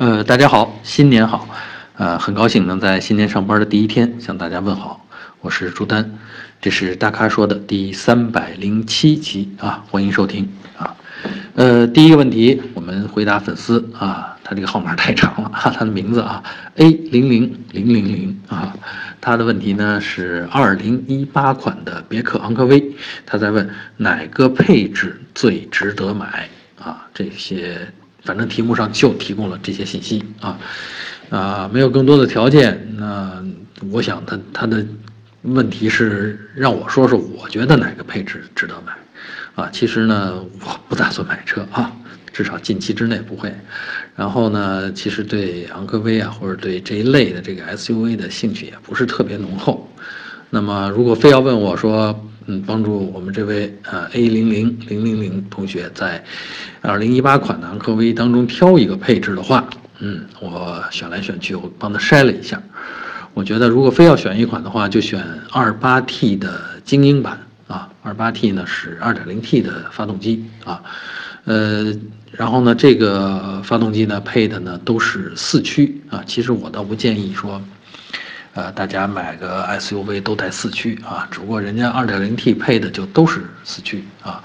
呃，大家好，新年好，呃，很高兴能在新年上班的第一天向大家问好，我是朱丹，这是大咖说的第三百零七期啊，欢迎收听啊。呃，第一个问题，我们回答粉丝啊，他这个号码太长了哈，他的名字啊，A 零零零零零啊，他的问题呢是二零一八款的别克昂科威，他在问哪个配置最值得买啊？这些。反正题目上就提供了这些信息啊，啊，没有更多的条件。那我想他他的问题是让我说说，我觉得哪个配置值得买啊？其实呢，我不打算买车啊，至少近期之内不会。然后呢，其实对昂科威啊，或者对这一类的这个 SUV 的兴趣也不是特别浓厚。那么，如果非要问我说，嗯，帮助我们这位呃 A 零零零零零同学在二零一八款的昂科威当中挑一个配置的话，嗯，我选来选去，我帮他筛了一下，我觉得如果非要选一款的话，就选二八 T 的精英版啊，二八 T 呢是二点零 T 的发动机啊，呃，然后呢，这个发动机呢配的呢都是四驱啊，其实我倒不建议说。呃，大家买个 SUV 都带四驱啊，只不过人家 2.0T 配的就都是四驱啊。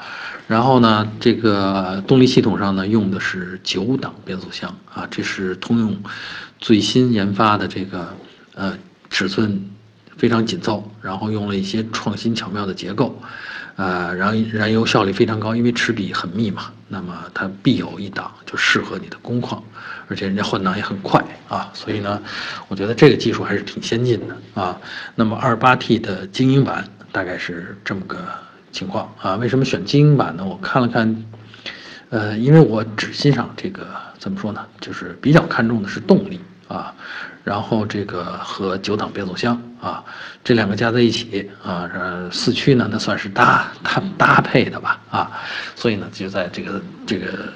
然后呢，这个动力系统上呢用的是九档变速箱啊，这是通用最新研发的这个呃尺寸非常紧凑，然后用了一些创新巧妙的结构，呃，燃燃油效率非常高，因为齿比很密嘛，那么它必有一档就适合你的工况。而且人家换挡也很快啊，所以呢，我觉得这个技术还是挺先进的啊。那么二八 T 的精英版大概是这么个情况啊。为什么选精英版呢？我看了看，呃，因为我只欣赏这个怎么说呢，就是比较看重的是动力啊，然后这个和九档变速箱啊，这两个加在一起啊，四驱呢那算是搭搭搭配的吧啊，所以呢就在这个这个。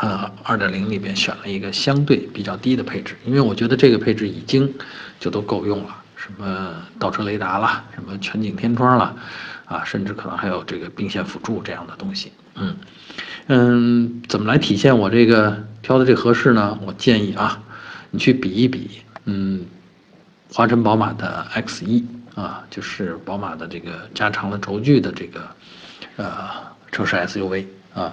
呃，二点零里边选了一个相对比较低的配置，因为我觉得这个配置已经就都够用了，什么倒车雷达啦，什么全景天窗啦，啊，甚至可能还有这个并线辅助这样的东西。嗯嗯，怎么来体现我这个挑的这合适呢？我建议啊，你去比一比，嗯，华晨宝马的 X 一啊，就是宝马的这个加长了轴距的这个呃城市 SUV。啊，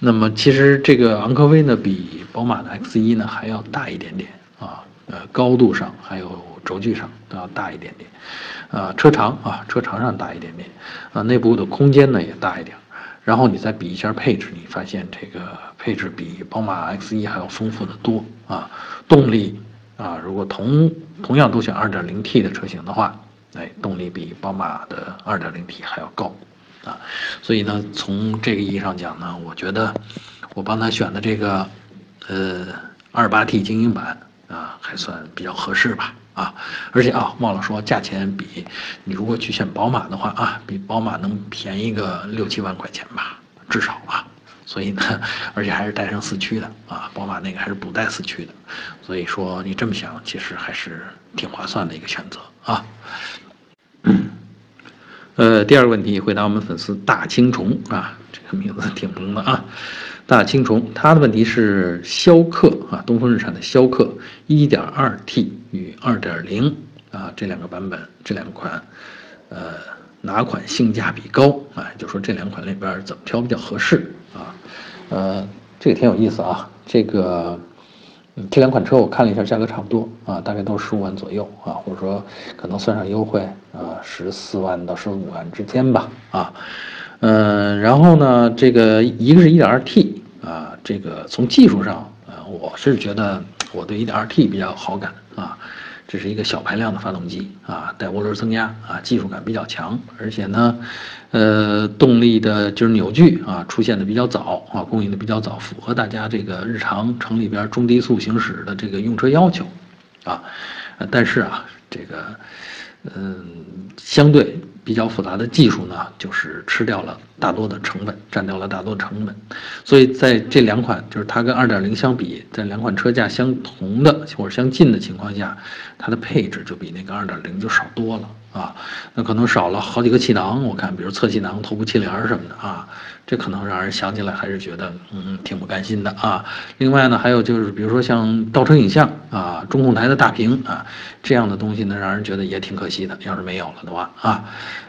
那么其实这个昂科威呢，比宝马的 X1 呢还要大一点点啊，呃，高度上还有轴距上都要大一点点，啊，车长啊，车长上大一点点，啊，内部的空间呢也大一点，然后你再比一下配置，你发现这个配置比宝马 X1 还要丰富的多啊，动力啊，如果同同样都选 2.0T 的车型的话，哎，动力比宝马的 2.0T 还要高。啊，所以呢，从这个意义上讲呢，我觉得我帮他选的这个，呃，二八 T 精英版啊，还算比较合适吧。啊，而且啊，忘了说，价钱比你如果去选宝马的话啊，比宝马能便宜个六七万块钱吧，至少啊。所以呢，而且还是带上四驱的啊，宝马那个还是不带四驱的。所以说你这么想，其实还是挺划算的一个选择啊。呃，第二个问题回答我们粉丝大青虫啊，这个名字挺萌的啊。大青虫，他的问题是逍客啊，东风日产的逍客 1.2T 与2.0啊这两个版本，这两款，呃，哪款性价比高啊？就说这两款里边怎么挑比较合适啊？呃，这个挺有意思啊，这个。这两款车我看了一下，价格差不多啊，大概都是十五万左右啊，或者说可能算上优惠啊，十四万到十五万之间吧啊，嗯，然后呢，这个一个是一点二 T 啊，这个从技术上啊，我是觉得我对一点二 T 比较有好感啊。这是一个小排量的发动机啊，带涡轮增压啊，技术感比较强，而且呢，呃，动力的就是扭矩啊，出现的比较早啊，供应的比较早，符合大家这个日常城里边中低速行驶的这个用车要求，啊，但是啊，这个，嗯，相对。比较复杂的技术呢，就是吃掉了大多的成本，占掉了大多成本，所以在这两款，就是它跟二点零相比，在两款车价相同的或者相近的情况下，它的配置就比那个二点零就少多了。啊，那可能少了好几个气囊，我看，比如侧气囊、头部气帘什么的啊，这可能让人想起来还是觉得嗯挺不甘心的啊。另外呢，还有就是比如说像倒车影像啊、中控台的大屏啊这样的东西呢，让人觉得也挺可惜的，要是没有了的话啊，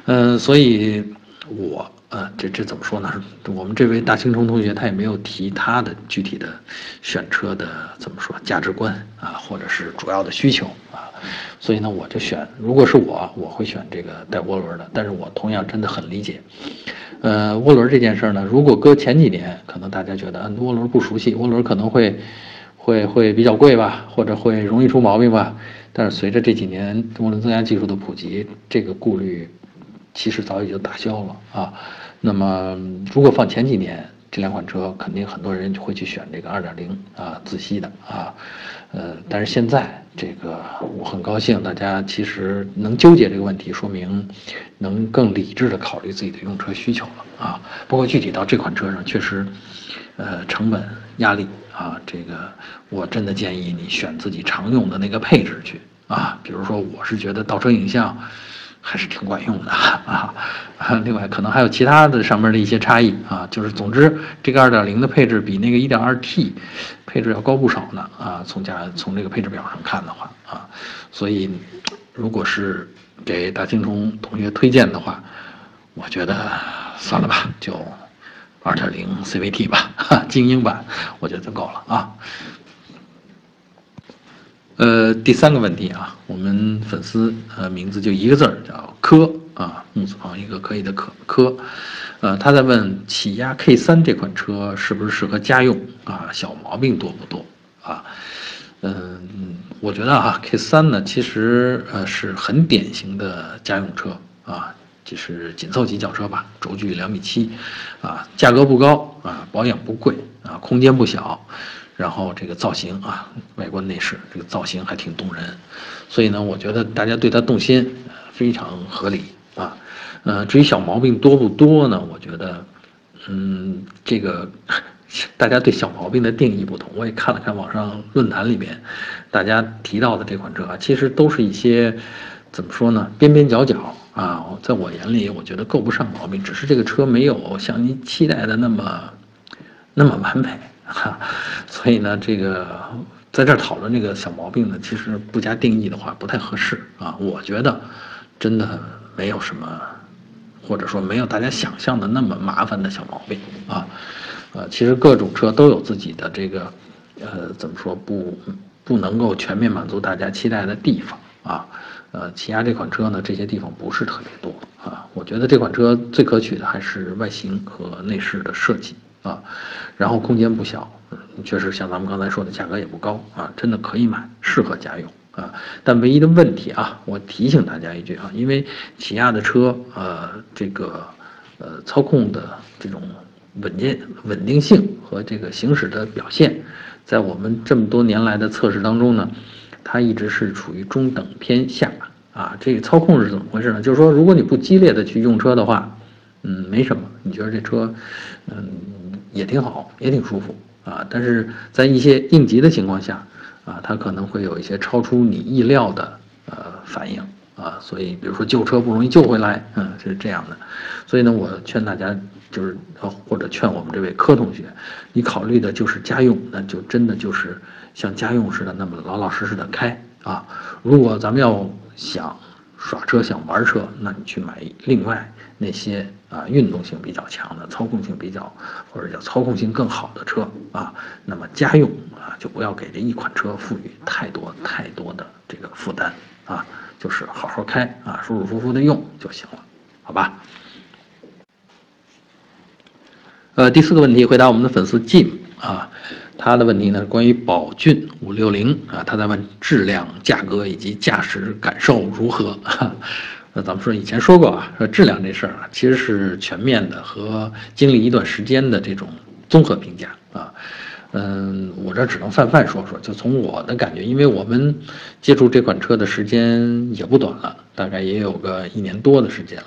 嗯，所以我呃这这怎么说呢？我们这位大青虫同学他也没有提他的具体的选车的怎么说价值观啊，或者是主要的需求啊。所以呢，我就选，如果是我，我会选这个带涡轮的。但是我同样真的很理解，呃，涡轮这件事呢，如果搁前几年，可能大家觉得，嗯，涡轮不熟悉，涡轮可能会，会会比较贵吧，或者会容易出毛病吧。但是随着这几年涡轮增压技术的普及，这个顾虑其实早已经打消了啊。那么如果放前几年，这两款车肯定很多人就会去选这个2.0啊自吸的啊。呃，但是现在这个我很高兴，大家其实能纠结这个问题，说明能更理智的考虑自己的用车需求了啊。不过具体到这款车上，确实，呃，成本压力啊，这个我真的建议你选自己常用的那个配置去啊。比如说，我是觉得倒车影像。还是挺管用的啊，另外可能还有其他的上面的一些差异啊，就是总之这个二点零的配置比那个一点二 T 配置要高不少呢啊，从价从这个配置表上看的话啊，所以如果是给大青虫同学推荐的话，我觉得算了吧，就二点零 CVT 吧，精英版我觉得就够了啊。呃，第三个问题啊，我们粉丝呃名字就一个字儿叫柯啊，木字旁一个可以的可柯，呃，他在问起亚 K 三这款车是不是适合家用啊？小毛病多不多啊？嗯，我觉得啊，K 三呢其实呃是很典型的家用车啊，就是紧凑级轿车吧，轴距两米七，啊，价格不高啊，保养不贵啊，空间不小。然后这个造型啊，外观内饰这个造型还挺动人，所以呢，我觉得大家对它动心非常合理啊。呃，至于小毛病多不多呢？我觉得，嗯，这个 大家对小毛病的定义不同。我也看了看网上论坛里面大家提到的这款车啊，其实都是一些怎么说呢，边边角角啊，在我眼里，我觉得够不上毛病，只是这个车没有像您期待的那么那么完美。哈，所以呢，这个在这儿讨论这个小毛病呢，其实不加定义的话不太合适啊。我觉得真的没有什么，或者说没有大家想象的那么麻烦的小毛病啊。呃，其实各种车都有自己的这个，呃，怎么说不不能够全面满足大家期待的地方啊。呃，起亚这款车呢，这些地方不是特别多啊。我觉得这款车最可取的还是外形和内饰的设计。啊，然后空间不小，确实像咱们刚才说的，价格也不高啊，真的可以买，适合家用啊。但唯一的问题啊，我提醒大家一句啊，因为起亚的车，呃，这个呃操控的这种稳健、稳定性和这个行驶的表现，在我们这么多年来的测试当中呢，它一直是处于中等偏下啊。这个操控是怎么回事呢？就是说，如果你不激烈的去用车的话，嗯，没什么，你觉得这车，嗯。也挺好，也挺舒服啊，但是在一些应急的情况下，啊，它可能会有一些超出你意料的呃反应啊，所以比如说救车不容易救回来，嗯，是这样的，所以呢，我劝大家就是或者劝我们这位柯同学，你考虑的就是家用，那就真的就是像家用似的那么老老实实的开啊，如果咱们要想耍车想玩车，那你去买另外那些。啊，运动性比较强的，操控性比较或者叫操控性更好的车啊，那么家用啊，就不要给这一款车赋予太多太多的这个负担啊，就是好好开啊，舒舒服服的用就行了，好吧？呃，第四个问题回答我们的粉丝 Jim 啊，他的问题呢关于宝骏五六零啊，他在问质量、价格以及驾驶感受如何。那咱们说以前说过啊，说质量这事儿啊，其实是全面的和经历一段时间的这种综合评价啊。嗯，我这只能泛泛说说，就从我的感觉，因为我们接触这款车的时间也不短了，大概也有个一年多的时间了。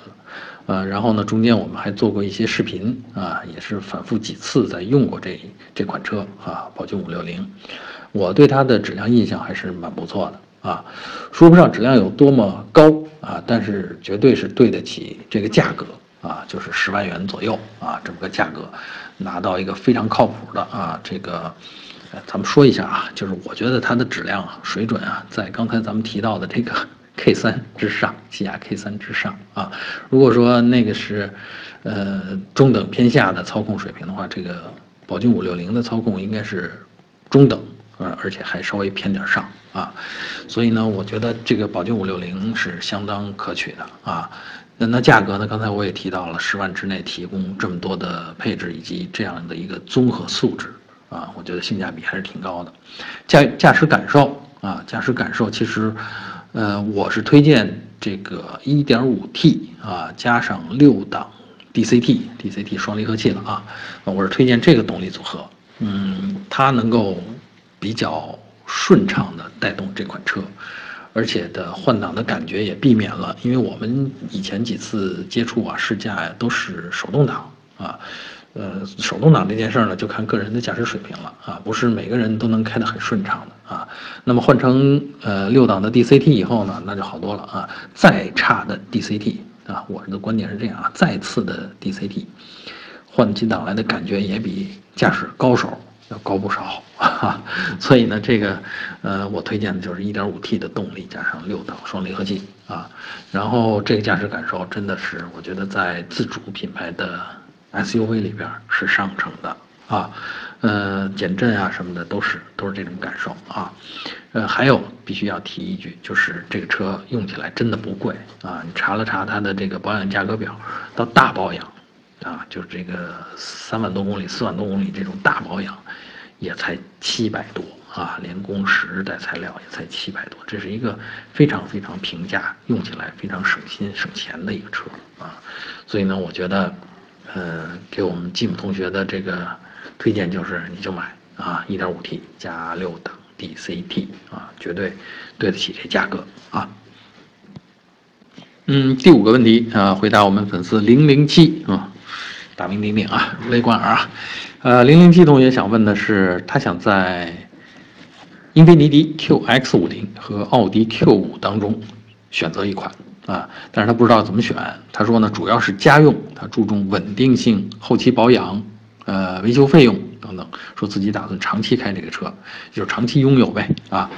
呃，然后呢，中间我们还做过一些视频啊，也是反复几次在用过这这款车啊，宝骏五六零。我对它的质量印象还是蛮不错的啊，说不上质量有多么高。啊，但是绝对是对得起这个价格啊，就是十万元左右啊，这么个价格，拿到一个非常靠谱的啊，这个，咱们说一下啊，就是我觉得它的质量啊、水准啊，在刚才咱们提到的这个 K 三之上，起亚 K 三之上啊。如果说那个是，呃，中等偏下的操控水平的话，这个宝骏五六零的操控应该是中等。呃，而且还稍微偏点上啊，所以呢，我觉得这个宝骏五六零是相当可取的啊。那那价格呢？刚才我也提到了，十万之内提供这么多的配置以及这样的一个综合素质啊，我觉得性价比还是挺高的。驾驾驶感受啊，驾驶感受其实，呃，我是推荐这个 1.5T 啊，加上六档 DCT，DCT 双离合器了啊，我是推荐这个动力组合，嗯，它能够。比较顺畅的带动这款车，而且的换挡的感觉也避免了，因为我们以前几次接触啊试驾呀都是手动挡啊，呃手动挡这件事儿呢就看个人的驾驶水平了啊，不是每个人都能开得很顺畅的啊。那么换成呃六档的 DCT 以后呢，那就好多了啊。再差的 DCT 啊，我的观点是这样啊，再次的 DCT 换起档来的感觉也比驾驶高手。要高不少，所以呢，这个，呃，我推荐的就是 1.5T 的动力加上六档双离合器啊，然后这个驾驶感受真的是我觉得在自主品牌的 SUV 里边是上乘的啊，呃，减震啊什么的都是都是这种感受啊，呃，还有必须要提一句，就是这个车用起来真的不贵啊，你查了查它的这个保养价格表，到大保养。啊，就是这个三万多公里、四万多公里这种大保养，也才七百多啊，连工时带材料也才七百多，这是一个非常非常平价，用起来非常省心省钱的一个车啊。所以呢，我觉得，呃，给我们继母同学的这个推荐就是，你就买啊，1.5T 加六档 DCT 啊，绝对对得起这价格啊。嗯，第五个问题啊，回答我们粉丝零零七啊。大名鼎鼎啊，如雷贯耳啊，呃，零零七同学想问的是，他想在英菲尼迪 QX 五零和奥迪 Q 五当中选择一款啊，但是他不知道怎么选。他说呢，主要是家用，他注重稳定性、后期保养、呃维修费用等等，说自己打算长期开这个车，就是长期拥有呗啊，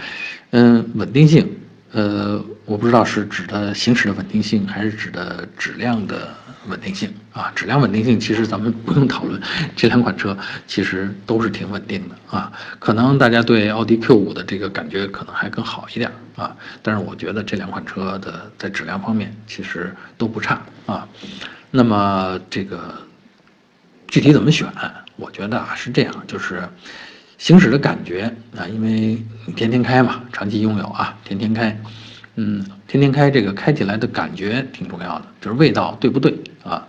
嗯，稳定性，呃，我不知道是指的行驶的稳定性，还是指的质量的。稳定性啊，质量稳定性其实咱们不用讨论，这两款车其实都是挺稳定的啊。可能大家对奥迪 Q5 的这个感觉可能还更好一点啊，但是我觉得这两款车的在质量方面其实都不差啊。那么这个具体怎么选，我觉得啊是这样，就是行驶的感觉啊，因为天天开嘛，长期拥有啊，天天开。嗯，天天开这个开起来的感觉挺重要的，就是味道对不对啊？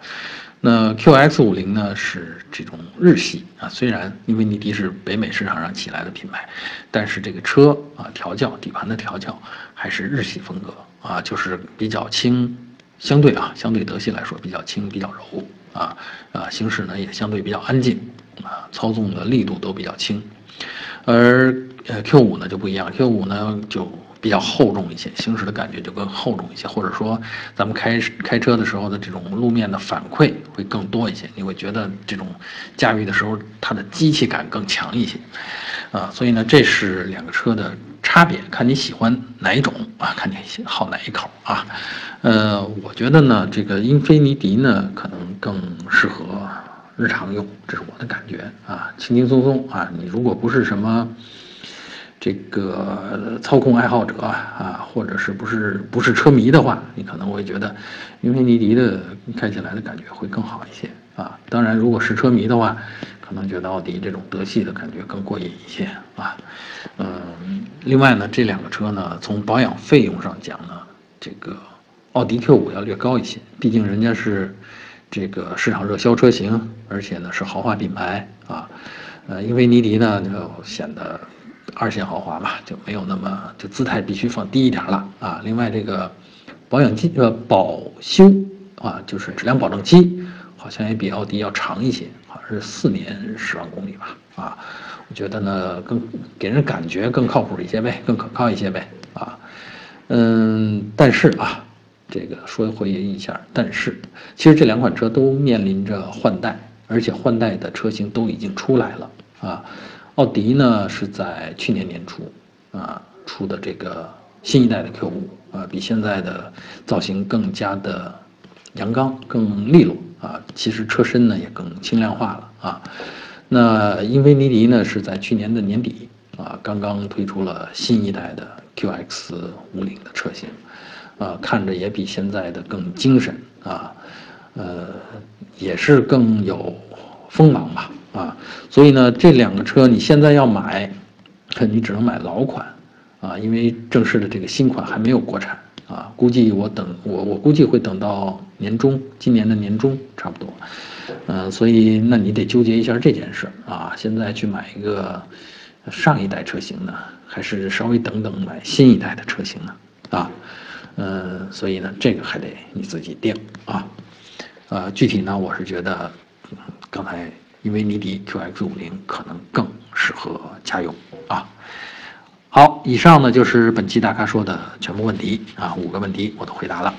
那 QX 五零呢是这种日系啊，虽然英菲尼迪是北美市场上起来的品牌，但是这个车啊调教底盘的调教还是日系风格啊，就是比较轻，相对啊相对德系来说比较轻比较柔啊啊行驶呢也相对比较安静啊，操纵的力度都比较轻，而呃 Q 五呢就不一样，Q 五呢就。比较厚重一些，行驶的感觉就更厚重一些，或者说咱们开开车的时候的这种路面的反馈会更多一些，你会觉得这种驾驭的时候它的机器感更强一些，啊，所以呢这是两个车的差别，看你喜欢哪一种啊，看你好哪一口啊，呃，我觉得呢这个英菲尼迪呢可能更适合日常用，这是我的感觉啊，轻轻松松啊，你如果不是什么。这个操控爱好者啊，或者是不是不是车迷的话，你可能会觉得英菲尼迪的开起来的感觉会更好一些啊。当然，如果是车迷的话，可能觉得奥迪这种德系的感觉更过瘾一些啊。嗯，另外呢，这两个车呢，从保养费用上讲呢，这个奥迪 Q 五要略高一些，毕竟人家是这个市场热销车型，而且呢是豪华品牌啊。呃，英菲尼迪呢就显得。二线豪华嘛，就没有那么就姿态必须放低一点了啊。另外这个保养期呃保修啊，就是质量保证期，好像也比奥迪要长一些，好像是四年十万公里吧啊。我觉得呢更给人感觉更靠谱一些呗，更可靠一些呗啊。嗯，但是啊，这个说回应一下。但是，其实这两款车都面临着换代，而且换代的车型都已经出来了啊。奥迪呢是在去年年初啊出的这个新一代的 Q5 啊，比现在的造型更加的阳刚、更利落啊。其实车身呢也更轻量化了啊。那英菲尼迪呢是在去年的年底啊刚刚推出了新一代的 QX50 的车型。啊，看着也比现在的更精神啊，呃，也是更有锋芒吧啊，所以呢，这两个车你现在要买，你只能买老款啊，因为正式的这个新款还没有国产啊，估计我等我我估计会等到年中，今年的年中差不多，嗯，所以那你得纠结一下这件事啊，现在去买一个上一代车型呢，还是稍微等等买新一代的车型呢啊？嗯，所以呢，这个还得你自己定啊。呃，具体呢，我是觉得，刚才因为尼迪 QX 五零可能更适合家用啊。好，以上呢就是本期大咖说的全部问题啊，五个问题我都回答了。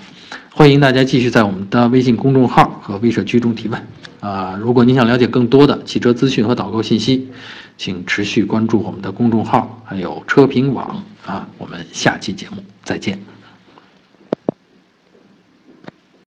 欢迎大家继续在我们的微信公众号和微社区中提问啊。如果你想了解更多的汽车资讯和导购信息，请持续关注我们的公众号还有车评网啊。我们下期节目再见。